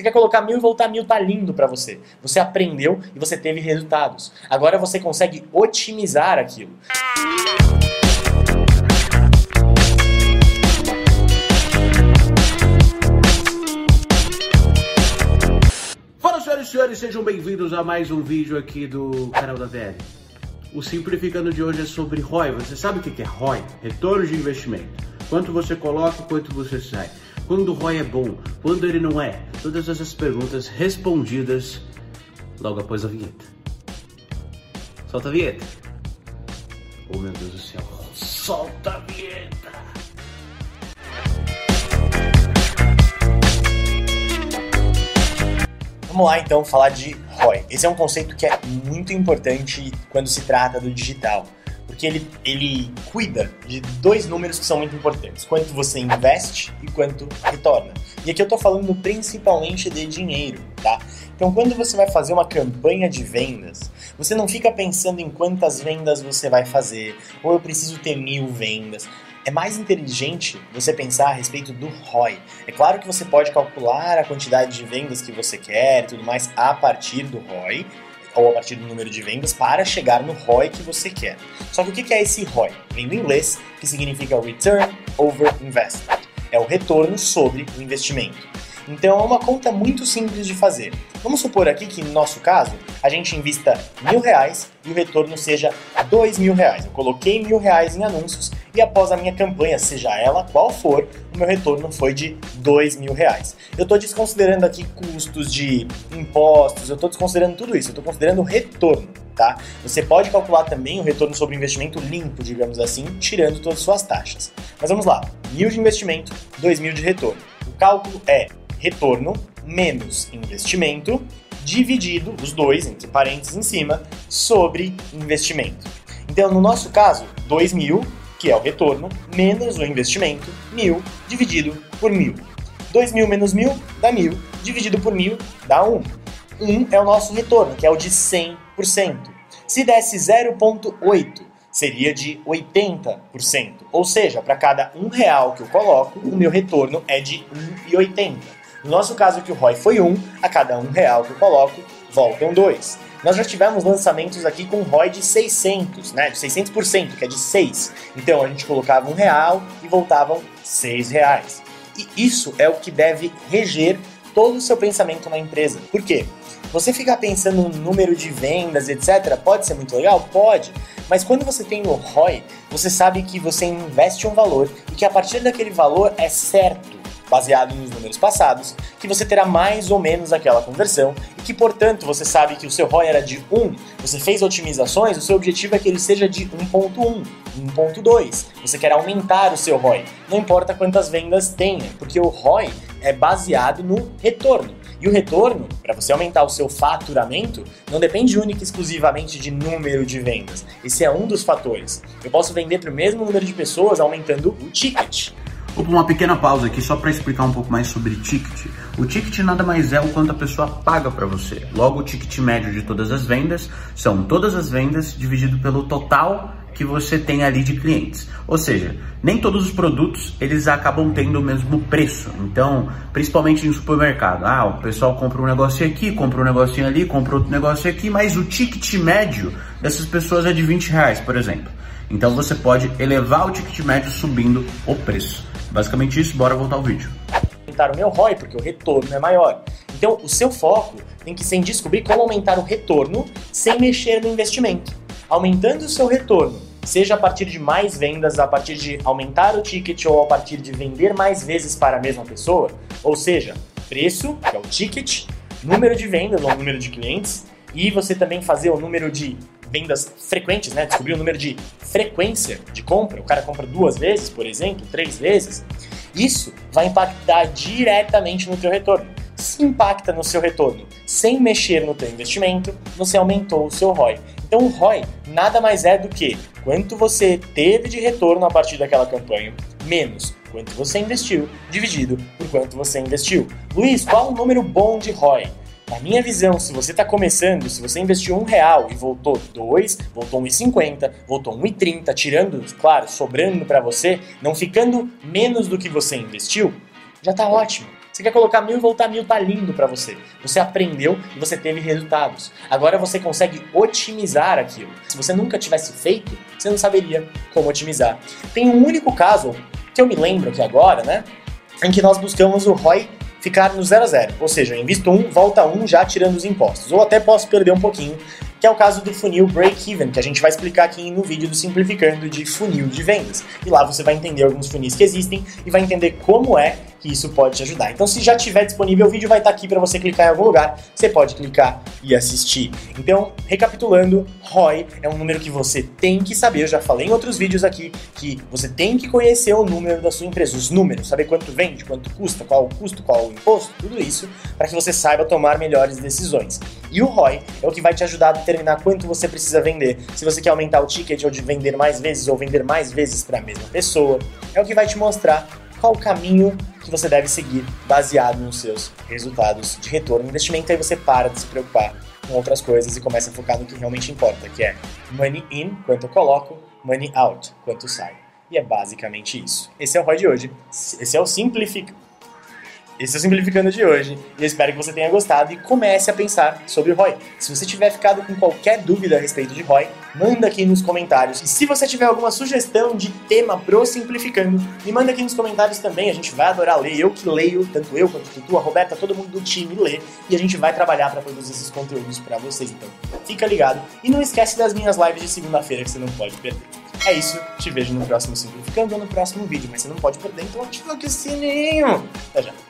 Você quer colocar mil e voltar mil, tá lindo para você. Você aprendeu e você teve resultados. Agora você consegue otimizar aquilo. Fala senhoras e senhores, sejam bem-vindos a mais um vídeo aqui do canal da VL. O Simplificando de hoje é sobre ROI. Você sabe o que é ROI? Retorno de investimento. Quanto você coloca, quanto você sai. Quando o ROI é bom, quando ele não é. Todas essas perguntas respondidas logo após a vinheta. Solta a vinheta. Oh meu Deus do céu. Solta a vinheta. Vamos lá então falar de ROI. Esse é um conceito que é muito importante quando se trata do digital, porque ele, ele cuida de dois números que são muito importantes: quanto você investe e quanto retorna. E aqui eu estou falando principalmente de dinheiro, tá? Então, quando você vai fazer uma campanha de vendas, você não fica pensando em quantas vendas você vai fazer, ou eu preciso ter mil vendas. É mais inteligente você pensar a respeito do ROI. É claro que você pode calcular a quantidade de vendas que você quer e tudo mais a partir do ROI, ou a partir do número de vendas, para chegar no ROI que você quer. Só que o que é esse ROI? Vem do inglês, que significa Return Over Investment. É o retorno sobre o investimento. Então é uma conta muito simples de fazer. Vamos supor aqui que no nosso caso a gente invista mil reais e o retorno seja dois mil reais. Eu coloquei mil reais em anúncios e após a minha campanha, seja ela qual for, o meu retorno foi de dois mil reais. Eu estou desconsiderando aqui custos de impostos, eu estou desconsiderando tudo isso, eu estou considerando o retorno. Tá? Você pode calcular também o retorno sobre investimento limpo, digamos assim, tirando todas as suas taxas. Mas vamos lá, mil de investimento, dois mil de retorno. O cálculo é retorno menos investimento dividido, os dois, entre parênteses em cima, sobre investimento. Então, no nosso caso, 2 mil, que é o retorno, menos o investimento, mil, dividido por mil. 2 mil menos mil dá mil, dividido por mil dá 1. Um. 1 um é o nosso retorno, que é o de 100%. Se desse 0,8, seria de 80%. Ou seja, para cada um real que eu coloco, o meu retorno é de 1,80. No nosso caso, que o ROI foi 1, a cada um real que eu coloco, voltam 2. Nós já tivemos lançamentos aqui com ROI de 600, né? De 600%, que é de 6. Então a gente colocava um real e voltavam 6 reais. E isso é o que deve reger todo o seu pensamento na empresa. Por quê? Você ficar pensando no número de vendas, etc., pode ser muito legal? Pode. Mas quando você tem o ROI, você sabe que você investe um valor e que a partir daquele valor é certo baseado nos números passados, que você terá mais ou menos aquela conversão e que, portanto, você sabe que o seu ROI era de 1, você fez otimizações, o seu objetivo é que ele seja de 1.1, 1.2. Você quer aumentar o seu ROI, não importa quantas vendas tenha, porque o ROI é baseado no retorno. E o retorno, para você aumentar o seu faturamento, não depende única e exclusivamente de número de vendas. Esse é um dos fatores. Eu posso vender para o mesmo número de pessoas aumentando o ticket. Vou uma pequena pausa aqui só para explicar um pouco mais sobre ticket. O ticket nada mais é o quanto a pessoa paga para você. Logo, o ticket médio de todas as vendas são todas as vendas dividido pelo total que você tem ali de clientes. Ou seja, nem todos os produtos eles acabam tendo o mesmo preço. Então, principalmente em supermercado, ah, o pessoal compra um negocinho aqui, compra um negocinho ali, compra outro negócio aqui, mas o ticket médio dessas pessoas é de 20 reais, por exemplo. Então você pode elevar o ticket médio subindo o preço. Basicamente isso, bora voltar ao vídeo. Aumentar o meu ROI, porque o retorno é maior. Então, o seu foco tem que ser em descobrir como aumentar o retorno sem mexer no investimento. Aumentando o seu retorno, seja a partir de mais vendas, a partir de aumentar o ticket ou a partir de vender mais vezes para a mesma pessoa, ou seja, preço, que é o ticket, número de vendas ou número de clientes, e você também fazer o número de vendas frequentes, né? Descobrir o número de frequência de compra. O cara compra duas vezes, por exemplo, três vezes. Isso vai impactar diretamente no teu retorno. Se impacta no seu retorno sem mexer no teu investimento, você aumentou o seu ROI. Então o ROI nada mais é do que quanto você teve de retorno a partir daquela campanha, menos quanto você investiu, dividido por quanto você investiu. Luiz, qual o número bom de ROI? Na minha visão, se você está começando, se você investiu um real e voltou dois, voltou 1,50, voltou 1,30, tirando, claro, sobrando para você, não ficando menos do que você investiu, já está ótimo. Você quer colocar mil e voltar mil, tá lindo para você. Você aprendeu e você teve resultados. Agora você consegue otimizar aquilo. Se você nunca tivesse feito, você não saberia como otimizar. Tem um único caso que eu me lembro aqui agora, né? Em que nós buscamos o ROI ficar no 0 a 0. Ou seja, eu invisto um, volta um já tirando os impostos. Ou até posso perder um pouquinho que é o caso do funil break-even, que a gente vai explicar aqui no vídeo do Simplificando de funil de vendas. E lá você vai entender alguns funis que existem e vai entender como é que isso pode te ajudar. Então, se já tiver disponível o vídeo, vai estar aqui para você clicar em algum lugar. Você pode clicar e assistir. Então, recapitulando, ROI é um número que você tem que saber. Eu já falei em outros vídeos aqui que você tem que conhecer o número da sua empresa, os números, saber quanto vende, quanto custa, qual o custo, qual o imposto, tudo isso, para que você saiba tomar melhores decisões. E o ROI é o que vai te ajudar a determinar quanto você precisa vender. Se você quer aumentar o ticket ou de vender mais vezes ou vender mais vezes para a mesma pessoa, é o que vai te mostrar qual o caminho que você deve seguir baseado nos seus resultados de retorno no investimento. Aí você para de se preocupar com outras coisas e começa a focar no que realmente importa, que é money in, quanto eu coloco, money out, quanto sai. E é basicamente isso. Esse é o ROI de hoje. Esse é o Simplifica esse é o Simplificando de hoje. E eu espero que você tenha gostado e comece a pensar sobre ROI. Se você tiver ficado com qualquer dúvida a respeito de ROI, manda aqui nos comentários. E se você tiver alguma sugestão de tema pro Simplificando, me manda aqui nos comentários também. A gente vai adorar ler. Eu que leio, tanto eu quanto tu, a Roberta, todo mundo do time lê. E a gente vai trabalhar para produzir esses conteúdos para vocês. Então, fica ligado. E não esquece das minhas lives de segunda-feira que você não pode perder. É isso, te vejo no próximo Simplificando ou no próximo vídeo, mas você não pode perder, então ativa aqui o sininho. Até já.